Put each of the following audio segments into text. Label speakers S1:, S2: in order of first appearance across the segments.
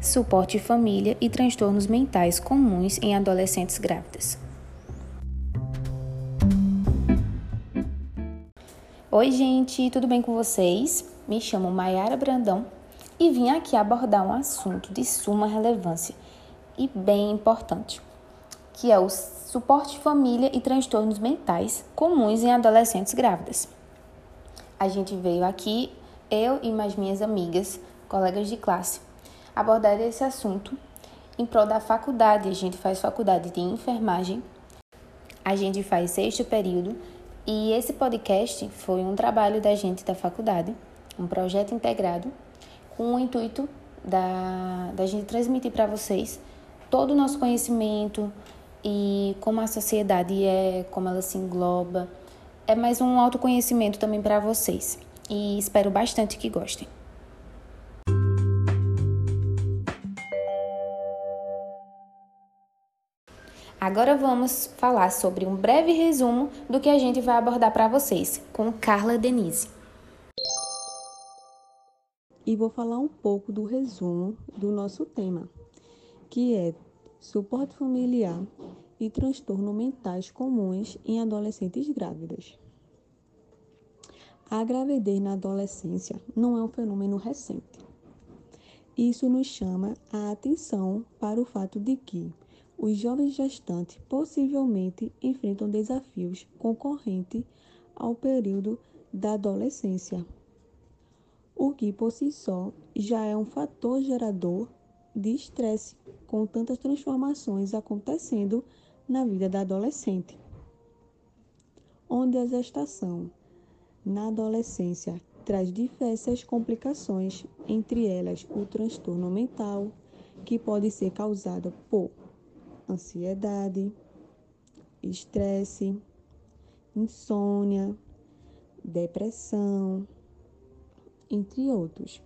S1: suporte família e transtornos mentais comuns em adolescentes grávidas. Oi, gente, tudo bem com vocês? Me chamo Mayara Brandão e vim aqui abordar um assunto de suma relevância e bem importante, que é o suporte família e transtornos mentais comuns em adolescentes grávidas. A gente veio aqui, eu e mais minhas amigas, colegas de classe, abordar esse assunto em prol da faculdade. A gente faz faculdade de enfermagem, a gente faz sexto período e esse podcast foi um trabalho da gente da faculdade, um projeto integrado com o intuito da, da gente transmitir para vocês todo o nosso conhecimento e como a sociedade é, como ela se engloba. É mais um autoconhecimento também para vocês e espero bastante que gostem. Agora vamos falar sobre um breve resumo do que a gente vai abordar para vocês com Carla Denise.
S2: E vou falar um pouco do resumo do nosso tema, que é suporte familiar e transtornos mentais comuns em adolescentes grávidas. A gravidez na adolescência não é um fenômeno recente. Isso nos chama a atenção para o fato de que os jovens gestantes possivelmente enfrentam desafios concorrentes ao período da adolescência, o que por si só já é um fator gerador de estresse com tantas transformações acontecendo na vida da adolescente. Onde a gestação na adolescência traz diversas complicações, entre elas o transtorno mental, que pode ser causado por ansiedade, estresse, insônia, depressão, entre outros.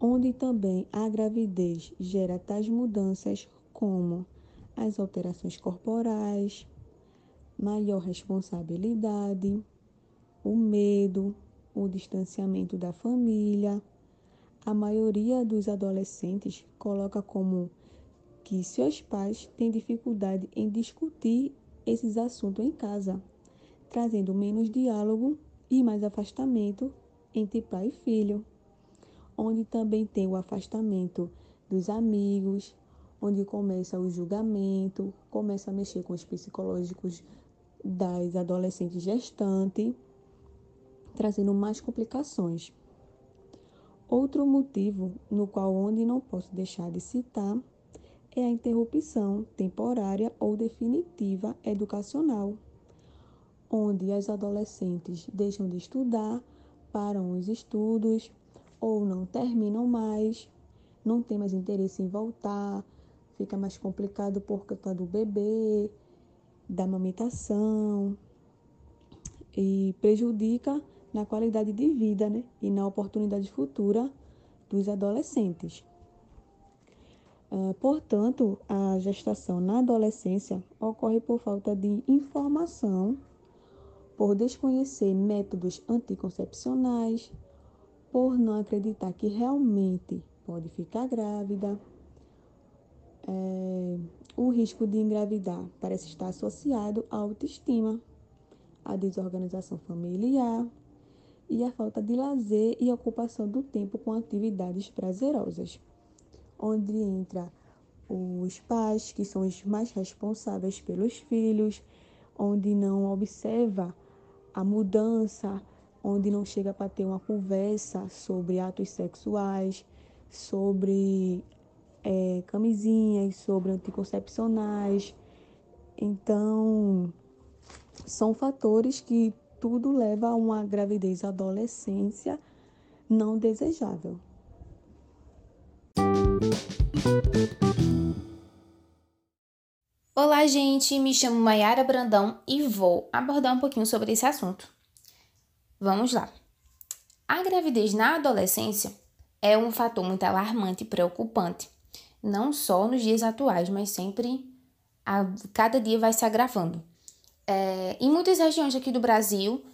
S2: Onde também a gravidez gera tais mudanças como as alterações corporais, maior responsabilidade, o medo, o distanciamento da família. A maioria dos adolescentes coloca como que seus pais têm dificuldade em discutir esses assuntos em casa, trazendo menos diálogo e mais afastamento entre pai e filho, onde também tem o afastamento dos amigos, onde começa o julgamento, começa a mexer com os psicológicos das adolescentes gestantes, trazendo mais complicações. Outro motivo no qual onde não posso deixar de citar é a interrupção temporária ou definitiva educacional, onde as adolescentes deixam de estudar, param os estudos ou não terminam mais, não tem mais interesse em voltar, fica mais complicado por conta do bebê, da amamentação e prejudica na qualidade de vida né? e na oportunidade futura dos adolescentes. Uh, portanto, a gestação na adolescência ocorre por falta de informação, por desconhecer métodos anticoncepcionais, por não acreditar que realmente pode ficar grávida. É, o risco de engravidar parece estar associado à autoestima, à desorganização familiar e à falta de lazer e ocupação do tempo com atividades prazerosas onde entra os pais, que são os mais responsáveis pelos filhos, onde não observa a mudança, onde não chega para ter uma conversa sobre atos sexuais, sobre é, camisinhas, sobre anticoncepcionais. Então, são fatores que tudo leva a uma gravidez adolescência não desejável.
S1: Olá, gente. Me chamo Mayara Brandão e vou abordar um pouquinho sobre esse assunto. Vamos lá. A gravidez na adolescência é um fator muito alarmante e preocupante, não só nos dias atuais, mas sempre a cada dia vai se agravando. É, em muitas regiões aqui do Brasil,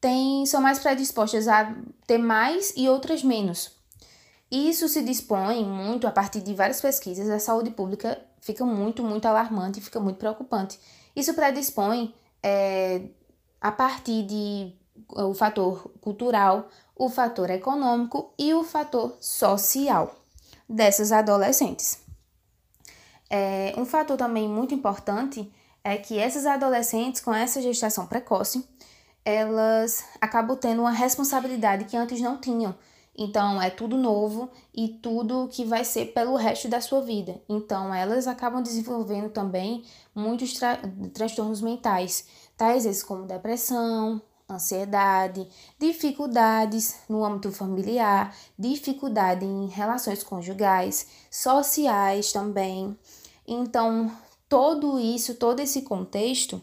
S1: tem, são mais predispostas a ter mais e outras menos. Isso se dispõe muito a partir de várias pesquisas, a saúde pública fica muito, muito alarmante, fica muito preocupante. Isso predispõe é, a partir de o fator cultural, o fator econômico e o fator social dessas adolescentes. É, um fator também muito importante é que essas adolescentes com essa gestação precoce, elas acabam tendo uma responsabilidade que antes não tinham. Então, é tudo novo e tudo que vai ser pelo resto da sua vida. Então, elas acabam desenvolvendo também muitos tra transtornos mentais, tais como depressão, ansiedade, dificuldades no âmbito familiar, dificuldade em relações conjugais, sociais também. Então, todo isso, todo esse contexto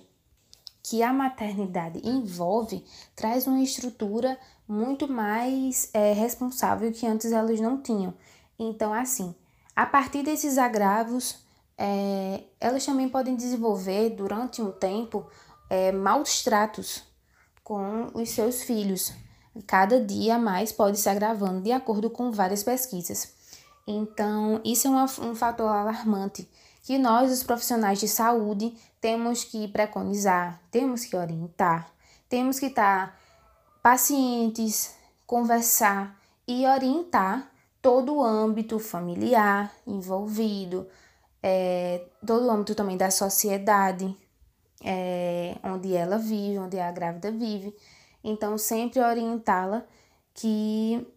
S1: que a maternidade envolve, traz uma estrutura muito mais é, responsável que antes elas não tinham. Então, assim, a partir desses agravos, é, elas também podem desenvolver durante um tempo é, maus tratos com os seus filhos. Cada dia mais pode se agravando, de acordo com várias pesquisas. Então, isso é uma, um fator alarmante que nós, os profissionais de saúde, temos que preconizar, temos que orientar, temos que estar pacientes, conversar e orientar todo o âmbito familiar envolvido, é, todo o âmbito também da sociedade, é, onde ela vive, onde a grávida vive. Então, sempre orientá-la que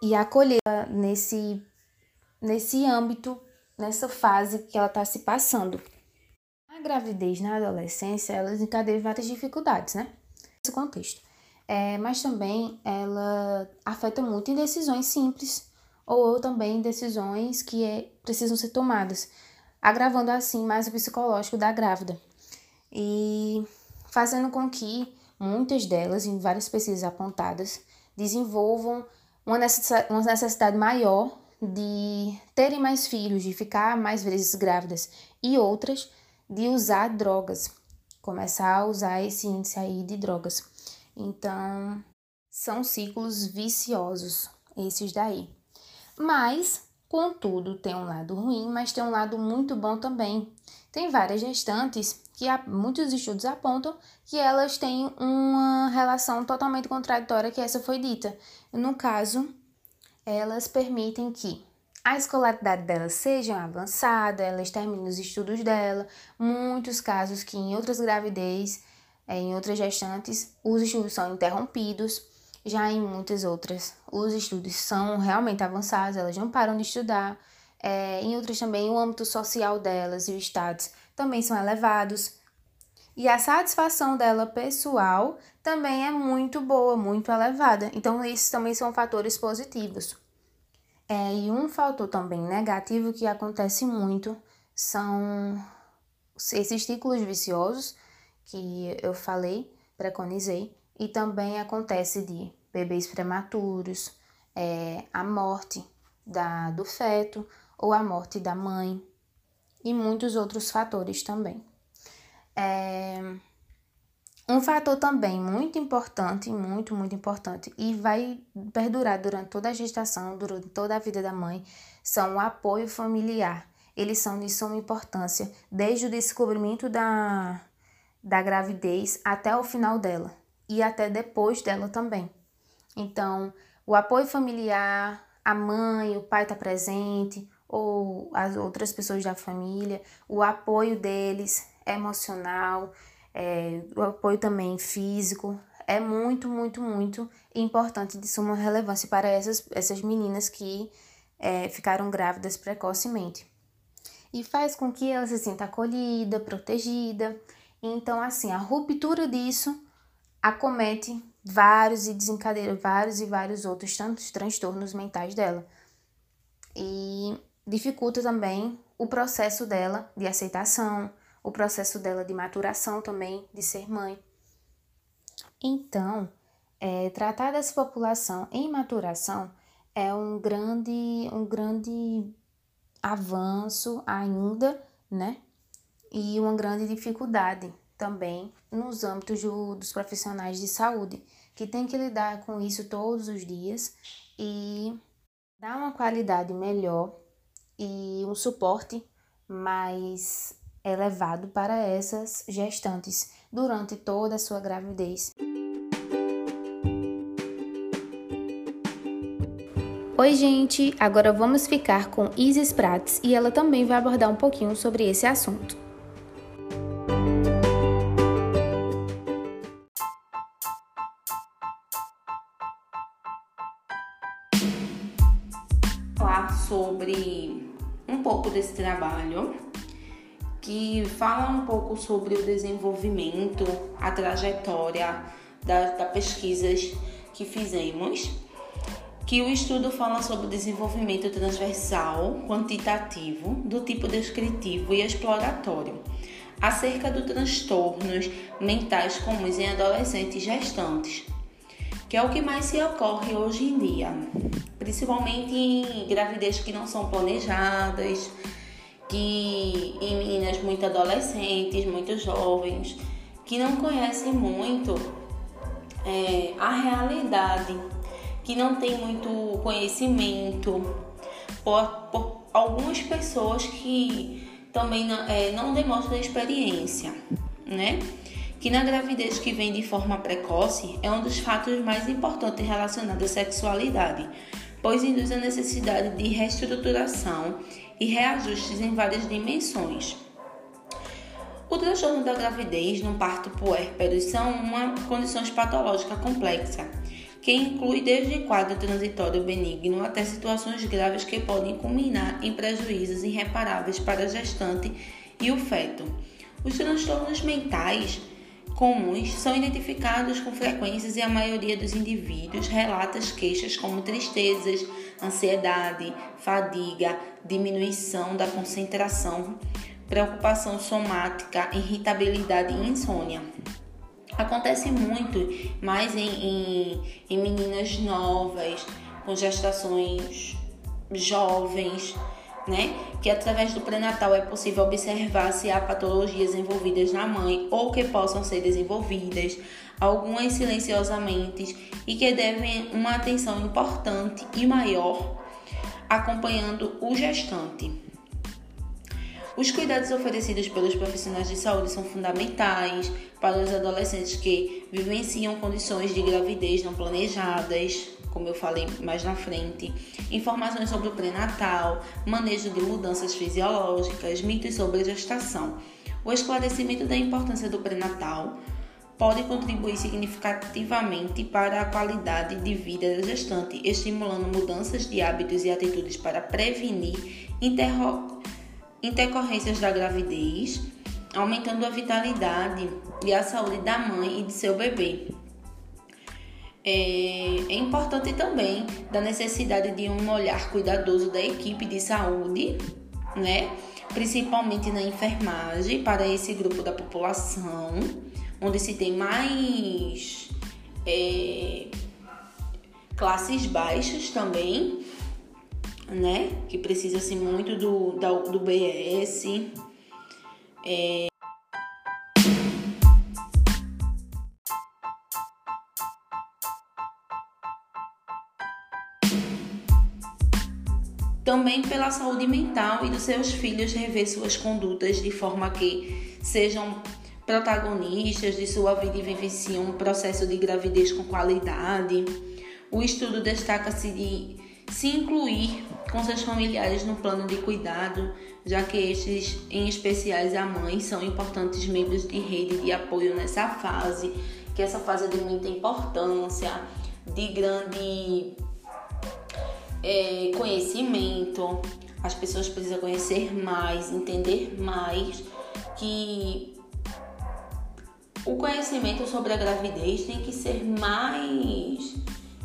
S1: e acolhê-la nesse, nesse âmbito, nessa fase que ela está se passando. A gravidez na adolescência, ela encadeia várias dificuldades, né? Nesse contexto. É, mas também ela afeta muito em decisões simples ou também decisões que é, precisam ser tomadas agravando assim mais o psicológico da grávida e fazendo com que muitas delas, em várias pesquisas apontadas, desenvolvam uma necessidade maior de terem mais filhos, de ficar mais vezes grávidas, e outras de usar drogas, começar a usar esse índice aí de drogas. Então, são ciclos viciosos esses daí. Mas Contudo, tem um lado ruim, mas tem um lado muito bom também. Tem várias gestantes que muitos estudos apontam que elas têm uma relação totalmente contraditória que essa foi dita. No caso, elas permitem que a escolaridade delas seja avançada, elas terminem os estudos dela. Muitos casos que em outras gravidez, eh, em outras gestantes, os estudos são interrompidos já em muitas outras, os estudos são realmente avançados, elas não param de estudar. É, em outras também, o âmbito social delas e o status também são elevados. E a satisfação dela pessoal também é muito boa, muito elevada. Então, esses também são fatores positivos. É, e um fator também negativo que acontece muito são esses ciclos viciosos que eu falei, preconizei, e também acontece de bebês prematuros, é, a morte da, do feto ou a morte da mãe e muitos outros fatores também. É, um fator também muito importante, muito, muito importante, e vai perdurar durante toda a gestação, durante toda a vida da mãe, são o apoio familiar. Eles são de suma importância, desde o descobrimento da, da gravidez até o final dela e até depois dela também. Então, o apoio familiar, a mãe, o pai está presente, ou as outras pessoas da família, o apoio deles emocional, é, o apoio também físico, é muito, muito, muito importante de suma relevância para essas, essas meninas que é, ficaram grávidas precocemente. E faz com que ela se sinta acolhida, protegida. Então, assim, a ruptura disso acomete vários e desencadeia vários e vários outros tantos transtornos mentais dela. E dificulta também o processo dela de aceitação, o processo dela de maturação também, de ser mãe. Então, é, tratar dessa população em maturação é um grande, um grande avanço ainda, né? E uma grande dificuldade também nos âmbitos do, dos profissionais de saúde, que tem que lidar com isso todos os dias e dar uma qualidade melhor e um suporte mais elevado para essas gestantes durante toda a sua gravidez. Oi, gente! Agora vamos ficar com Isis Prates e ela também vai abordar um pouquinho sobre esse assunto.
S3: Falar sobre um pouco desse trabalho que fala um pouco sobre o desenvolvimento, a trajetória das da pesquisas que fizemos que o estudo fala sobre o desenvolvimento transversal, quantitativo, do tipo descritivo e exploratório, acerca dos transtornos mentais comuns em adolescentes gestantes, que é o que mais se ocorre hoje em dia, principalmente em gravidez que não são planejadas, que em meninas muito adolescentes, muito jovens, que não conhecem muito é, a realidade que não tem muito conhecimento, por, por algumas pessoas que também não, é, não demonstram experiência, né? Que na gravidez que vem de forma precoce é um dos fatos mais importantes relacionados à sexualidade, pois induz a necessidade de reestruturação e reajustes em várias dimensões. O transtorno da gravidez no parto puérpero são uma condição patológica complexa que inclui desde quadro transitório benigno até situações graves que podem culminar em prejuízos irreparáveis para a gestante e o feto. Os transtornos mentais comuns são identificados com frequências e a maioria dos indivíduos relata queixas como tristezas, ansiedade, fadiga, diminuição da concentração, preocupação somática, irritabilidade e insônia. Acontece muito mais em, em, em meninas novas, com gestações jovens, né? Que através do pré-natal é possível observar se há patologias envolvidas na mãe ou que possam ser desenvolvidas, algumas silenciosamente e que devem uma atenção importante e maior acompanhando o gestante. Os cuidados oferecidos pelos profissionais de saúde são fundamentais para os adolescentes que vivenciam condições de gravidez não planejadas, como eu falei mais na frente, informações sobre o pré-natal, manejo de mudanças fisiológicas, mitos sobre a gestação. O esclarecimento da importância do pré-natal pode contribuir significativamente para a qualidade de vida da gestante, estimulando mudanças de hábitos e atitudes para prevenir intercorrências da gravidez, aumentando a vitalidade e a saúde da mãe e de seu bebê. É, é importante também da necessidade de um olhar cuidadoso da equipe de saúde, né? principalmente na enfermagem, para esse grupo da população, onde se tem mais é, classes baixas também, né? Que precisa-se muito do, do, do BS. É... Também pela saúde mental e dos seus filhos rever suas condutas de forma que sejam protagonistas de sua vida vivenciem um processo de gravidez com qualidade. O estudo destaca-se de se incluir com seus familiares no plano de cuidado, já que estes, em especiais a mãe, são importantes membros de rede de apoio nessa fase, que essa fase é de muita importância, de grande é, conhecimento. As pessoas precisam conhecer mais, entender mais que o conhecimento sobre a gravidez tem que ser mais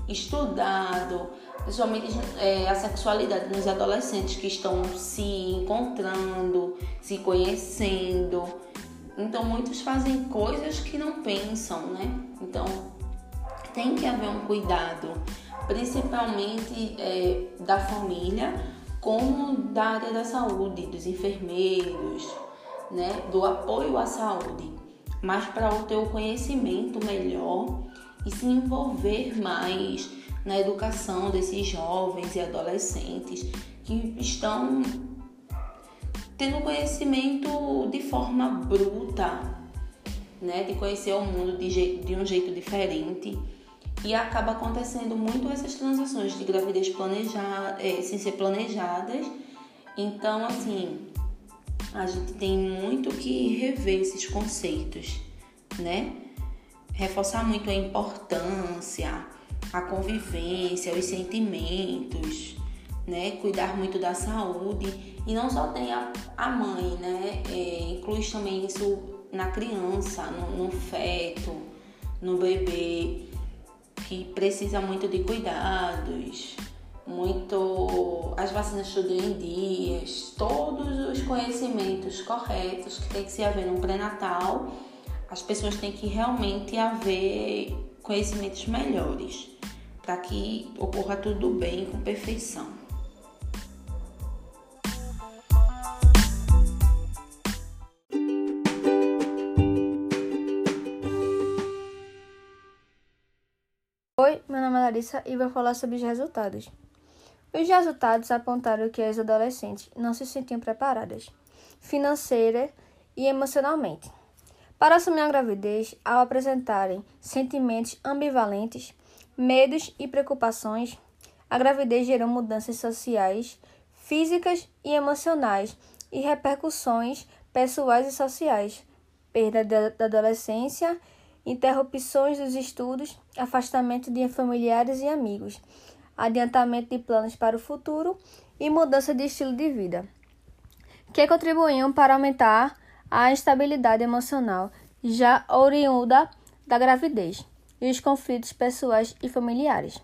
S3: estudado, principalmente é, a sexualidade nos adolescentes que estão se encontrando, se conhecendo. Então, muitos fazem coisas que não pensam, né? Então, tem que haver um cuidado, principalmente é, da família, como da área da saúde, dos enfermeiros, né? Do apoio à saúde, mas para o teu conhecimento melhor e se envolver mais na educação desses jovens e adolescentes que estão tendo conhecimento de forma bruta, né, de conhecer o mundo de, de um jeito diferente. E acaba acontecendo muito essas transações de gravidez planejada, é, sem ser planejadas. Então, assim, a gente tem muito que rever esses conceitos, né? Reforçar muito a importância, a convivência, os sentimentos, né? Cuidar muito da saúde. E não só tem a, a mãe, né? É, inclui também isso na criança, no, no feto, no bebê, que precisa muito de cuidados, muito as vacinas tudo em dias, todos os conhecimentos corretos que tem que se haver no pré-natal, as pessoas têm que realmente haver conhecimentos melhores para que ocorra tudo bem com perfeição.
S4: Oi, meu nome é Larissa e vou falar sobre os resultados. Os resultados apontaram que as adolescentes não se sentiam preparadas, financeira e emocionalmente, para assumir a gravidez ao apresentarem sentimentos ambivalentes, medos e preocupações. A gravidez gerou mudanças sociais, físicas e emocionais e repercussões pessoais e sociais, perda da adolescência interrupções dos estudos, afastamento de familiares e amigos, adiantamento de planos para o futuro e mudança de estilo de vida, que contribuíam para aumentar a instabilidade emocional já oriunda da gravidez e os conflitos pessoais e familiares.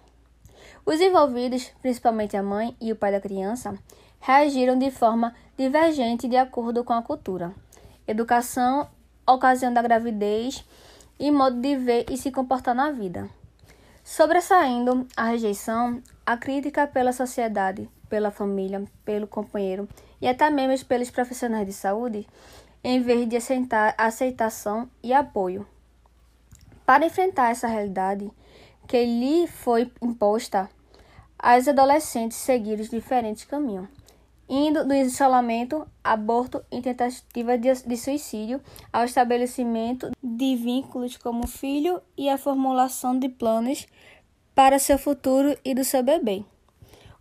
S4: Os envolvidos, principalmente a mãe e o pai da criança, reagiram de forma divergente de acordo com a cultura, educação, ocasião da gravidez e modo de ver e se comportar na vida. Sobressaindo a rejeição, a crítica pela sociedade, pela família, pelo companheiro e até mesmo pelos profissionais de saúde, em vez de aceitar aceitação e apoio. Para enfrentar essa realidade que lhe foi imposta, as adolescentes seguiram diferentes caminhos indo do isolamento, aborto e tentativa de, de, suicídio ao estabelecimento de vínculos como filho e a formulação de planos para seu futuro e do seu bebê.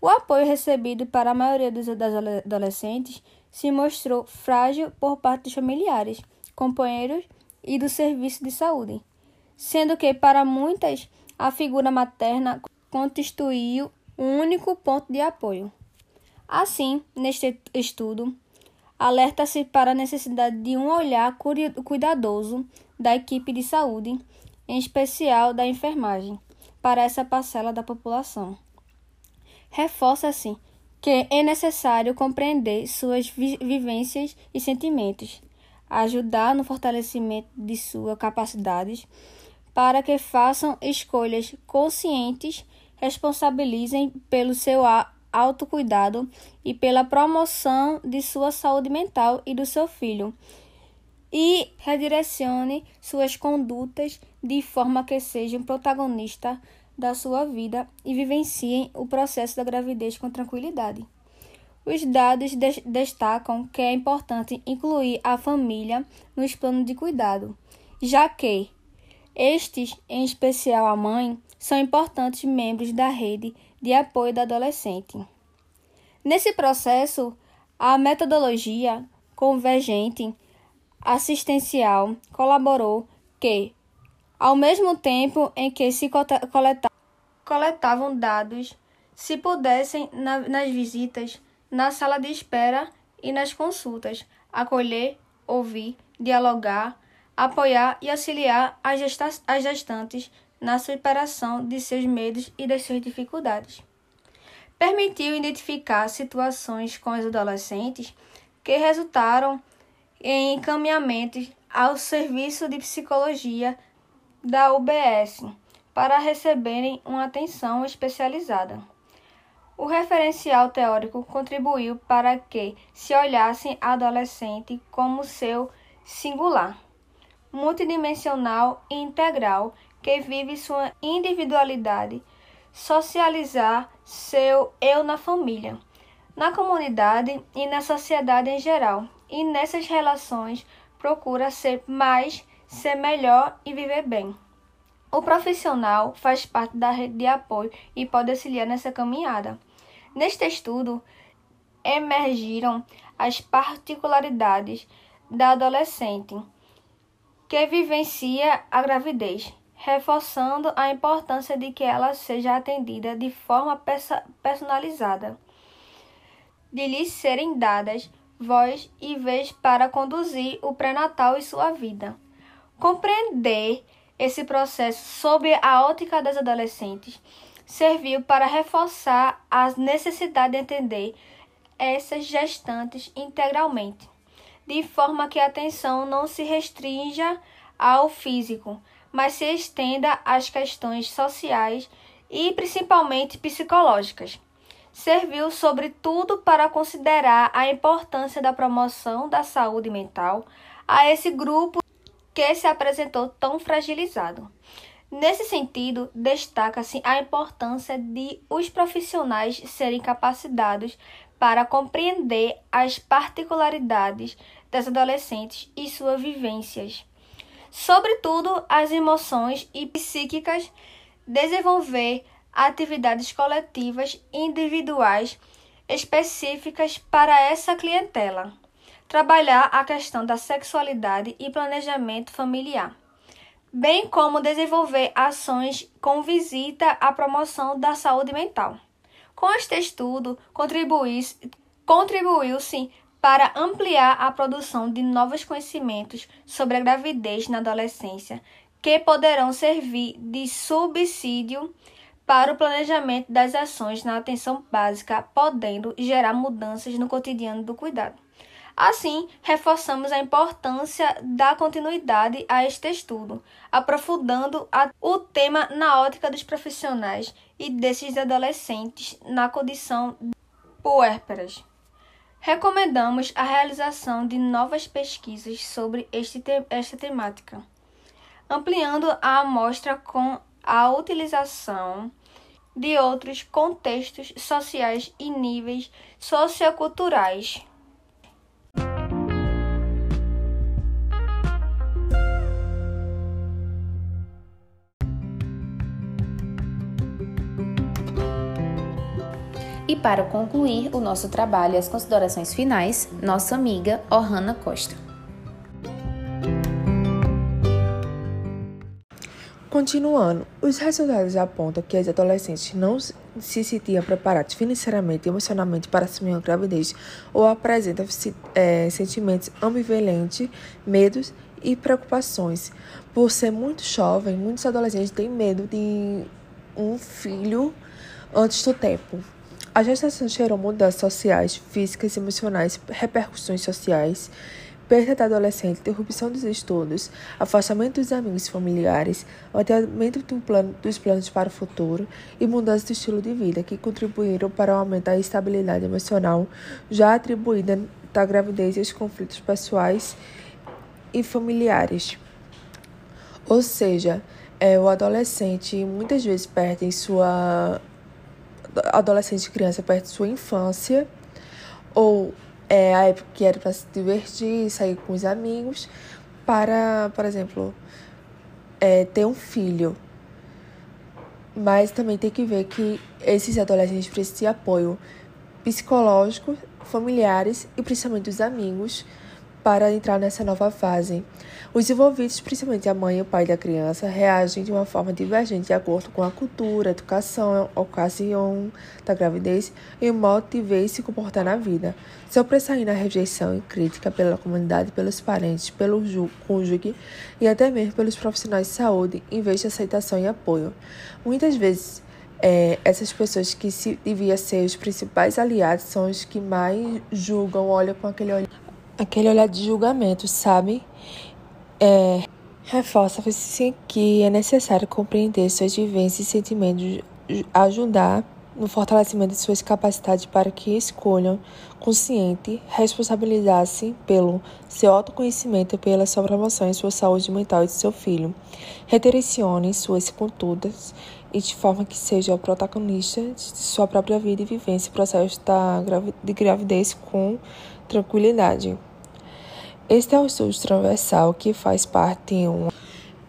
S4: O apoio recebido para a maioria dos adolescentes se mostrou frágil por parte dos familiares, companheiros e do serviço de saúde, sendo que para muitas a figura materna constituiu o único ponto de apoio. Assim, neste estudo, alerta-se para a necessidade de um olhar cuidadoso da equipe de saúde, em especial da enfermagem, para essa parcela da população. Reforça-se que é necessário compreender suas vivências e sentimentos, ajudar no fortalecimento de suas capacidades para que façam escolhas conscientes, responsabilizem pelo seu autocuidado e pela promoção de sua saúde mental e do seu filho. E redirecione suas condutas de forma que sejam protagonistas da sua vida e vivenciem o processo da gravidez com tranquilidade. Os dados de destacam que é importante incluir a família nos planos de cuidado, já que estes, em especial a mãe, são importantes membros da rede de apoio da adolescente. Nesse processo, a metodologia convergente assistencial colaborou que, ao mesmo tempo em que se coletavam dados, se pudessem, nas visitas, na sala de espera e nas consultas, acolher, ouvir, dialogar, apoiar e auxiliar as gestantes na superação de seus medos e das suas dificuldades. Permitiu identificar situações com os adolescentes que resultaram em encaminhamentos ao serviço de psicologia da UBS para receberem uma atenção especializada. O referencial teórico contribuiu para que se olhasse a adolescente como seu singular, multidimensional e integral que vive sua individualidade, socializar seu eu na família, na comunidade e na sociedade em geral, e nessas relações procura ser mais, ser melhor e viver bem. O profissional faz parte da rede de apoio e pode auxiliar nessa caminhada. Neste estudo, emergiram as particularidades da adolescente que vivencia a gravidez, reforçando a importância de que ela seja atendida de forma personalizada, de lhe serem dadas voz e vez para conduzir o pré-natal e sua vida. Compreender esse processo sob a ótica das adolescentes serviu para reforçar a necessidade de entender essas gestantes integralmente, de forma que a atenção não se restrinja ao físico, mas se estenda às questões sociais e principalmente psicológicas. Serviu, sobretudo, para considerar a importância da promoção da saúde mental a esse grupo que se apresentou tão fragilizado. Nesse sentido, destaca-se a importância de os profissionais serem capacitados para compreender as particularidades das adolescentes e suas vivências, sobretudo as emoções e psíquicas, desenvolver atividades coletivas e individuais específicas para essa clientela trabalhar a questão da sexualidade e planejamento familiar, bem como desenvolver ações com visita à promoção da saúde mental. Com este estudo, contribuiu-se para ampliar a produção de novos conhecimentos sobre a gravidez na adolescência, que poderão servir de subsídio para o planejamento das ações na atenção básica, podendo gerar mudanças no cotidiano do cuidado. Assim, reforçamos a importância da continuidade a este estudo, aprofundando a, o tema na ótica dos profissionais e desses adolescentes na condição puérperas. Recomendamos a realização de novas pesquisas sobre este te esta temática, ampliando a amostra com a utilização de outros contextos sociais e níveis socioculturais.
S1: Para concluir o nosso trabalho e as considerações finais, nossa amiga Ohana Costa.
S5: Continuando, os resultados apontam que as adolescentes não se sentiam preparadas financeiramente e emocionalmente para assumir uma gravidez ou apresentam é, sentimentos ambivalentes, medos e preocupações. Por ser muito jovem, muitos adolescentes têm medo de um filho antes do tempo. A gestação gerou mudanças sociais, físicas emocionais, repercussões sociais, perda da adolescente, interrupção dos estudos, afastamento dos amigos familiares, adiamento do plano, dos planos para o futuro e mudança do estilo de vida, que contribuíram para aumentar a estabilidade emocional já atribuída da gravidez e os conflitos pessoais e familiares. Ou seja, é, o adolescente muitas vezes perde sua adolescente e criança perto de sua infância, ou é, a época que era para se divertir, sair com os amigos, para, por exemplo, é, ter um filho. Mas também tem que ver que esses adolescentes precisam de apoio psicológico, familiares e principalmente dos amigos para entrar nessa nova fase. Os envolvidos, principalmente a mãe e o pai da criança, reagem de uma forma divergente de acordo com a cultura, a educação, a ocasião da gravidez e o modo de ver e se comportar na vida. Sobressaindo a rejeição e crítica pela comunidade, pelos parentes, pelo cônjuge e até mesmo pelos profissionais de saúde, em vez de aceitação e apoio. Muitas vezes, é, essas pessoas que se deviam ser os principais aliados são os que mais julgam, olham com aquele olhar aquele olhar de julgamento, sabe? É, Reforça-se que é necessário compreender suas vivências e sentimentos, ajudar no fortalecimento de suas capacidades para que escolham consciente responsabilizar-se pelo seu autoconhecimento e pela sua promoção em sua saúde mental e de seu filho. Redirecione suas condutas e de forma que seja o protagonista de sua própria vida e vivência o processo da de gravidez com tranquilidade. Este é o estudo transversal que faz parte de uma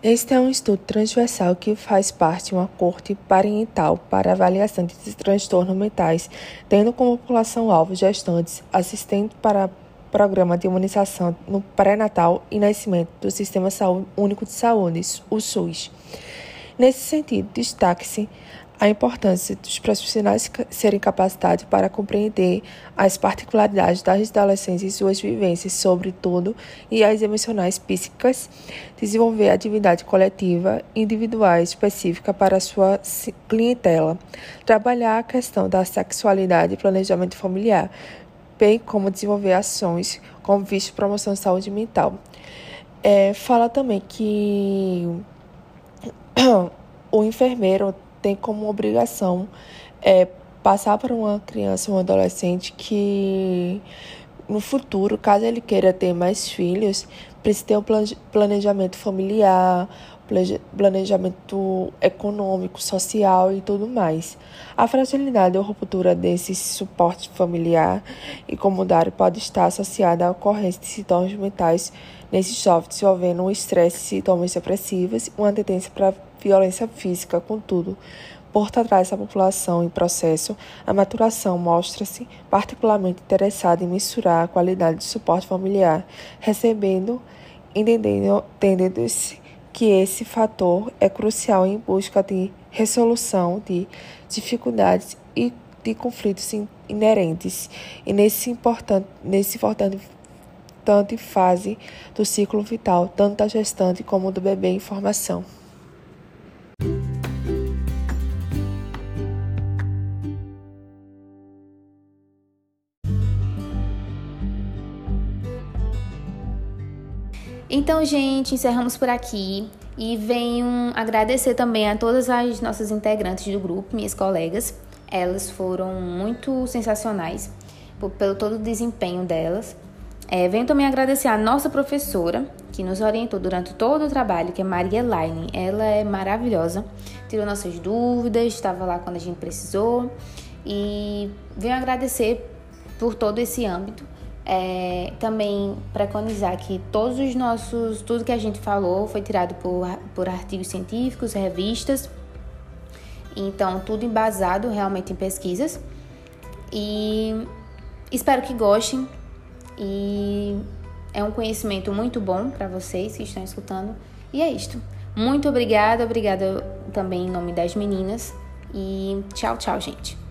S5: este é um estudo transversal que faz parte de uma corte parental para avaliação de transtornos mentais, tendo como população-alvo gestantes, assistentes para programa de imunização no pré-natal e nascimento do Sistema Único de Saúde, o SUS. Nesse sentido, destaque-se a importância dos profissionais serem capacitados para compreender as particularidades das adolescentes e suas vivências, sobretudo, e as emocionais psíquicas, desenvolver atividade coletiva individual específica para sua clientela, trabalhar a questão da sexualidade e planejamento familiar, bem como desenvolver ações com vista à promoção de saúde mental. É, fala também que o enfermeiro tem como obrigação é, passar para uma criança, um adolescente que no futuro, caso ele queira ter mais filhos, precisa ter um planejamento familiar, planejamento econômico, social e tudo mais. A fragilidade ou ruptura desse suporte familiar e comunitário pode estar associada à ocorrência de sintomas mentais nesses jovens, envolvendo um estresse, sintomas depressivos, uma tendência para violência física, contudo, por trás da população em processo, a maturação mostra-se particularmente interessada em mensurar a qualidade de suporte familiar, recebendo, entendendo, entendendo-se que esse fator é crucial em busca de resolução de dificuldades e de conflitos inerentes e nesse importante, nesse importante fase do ciclo vital, tanto da gestante como do bebê em formação.
S1: Então, gente, encerramos por aqui e venho agradecer também a todas as nossas integrantes do grupo, minhas colegas. Elas foram muito sensacionais pelo todo o desempenho delas. É, venho também agradecer a nossa professora, que nos orientou durante todo o trabalho, que é Maria Elaine. Ela é maravilhosa, tirou nossas dúvidas, estava lá quando a gente precisou. E venho agradecer por todo esse âmbito é, também preconizar que todos os nossos, tudo que a gente falou foi tirado por, por artigos científicos, revistas, então tudo embasado realmente em pesquisas. E espero que gostem e é um conhecimento muito bom para vocês que estão escutando. E é isto. Muito obrigada, obrigada também em nome das meninas e tchau, tchau, gente.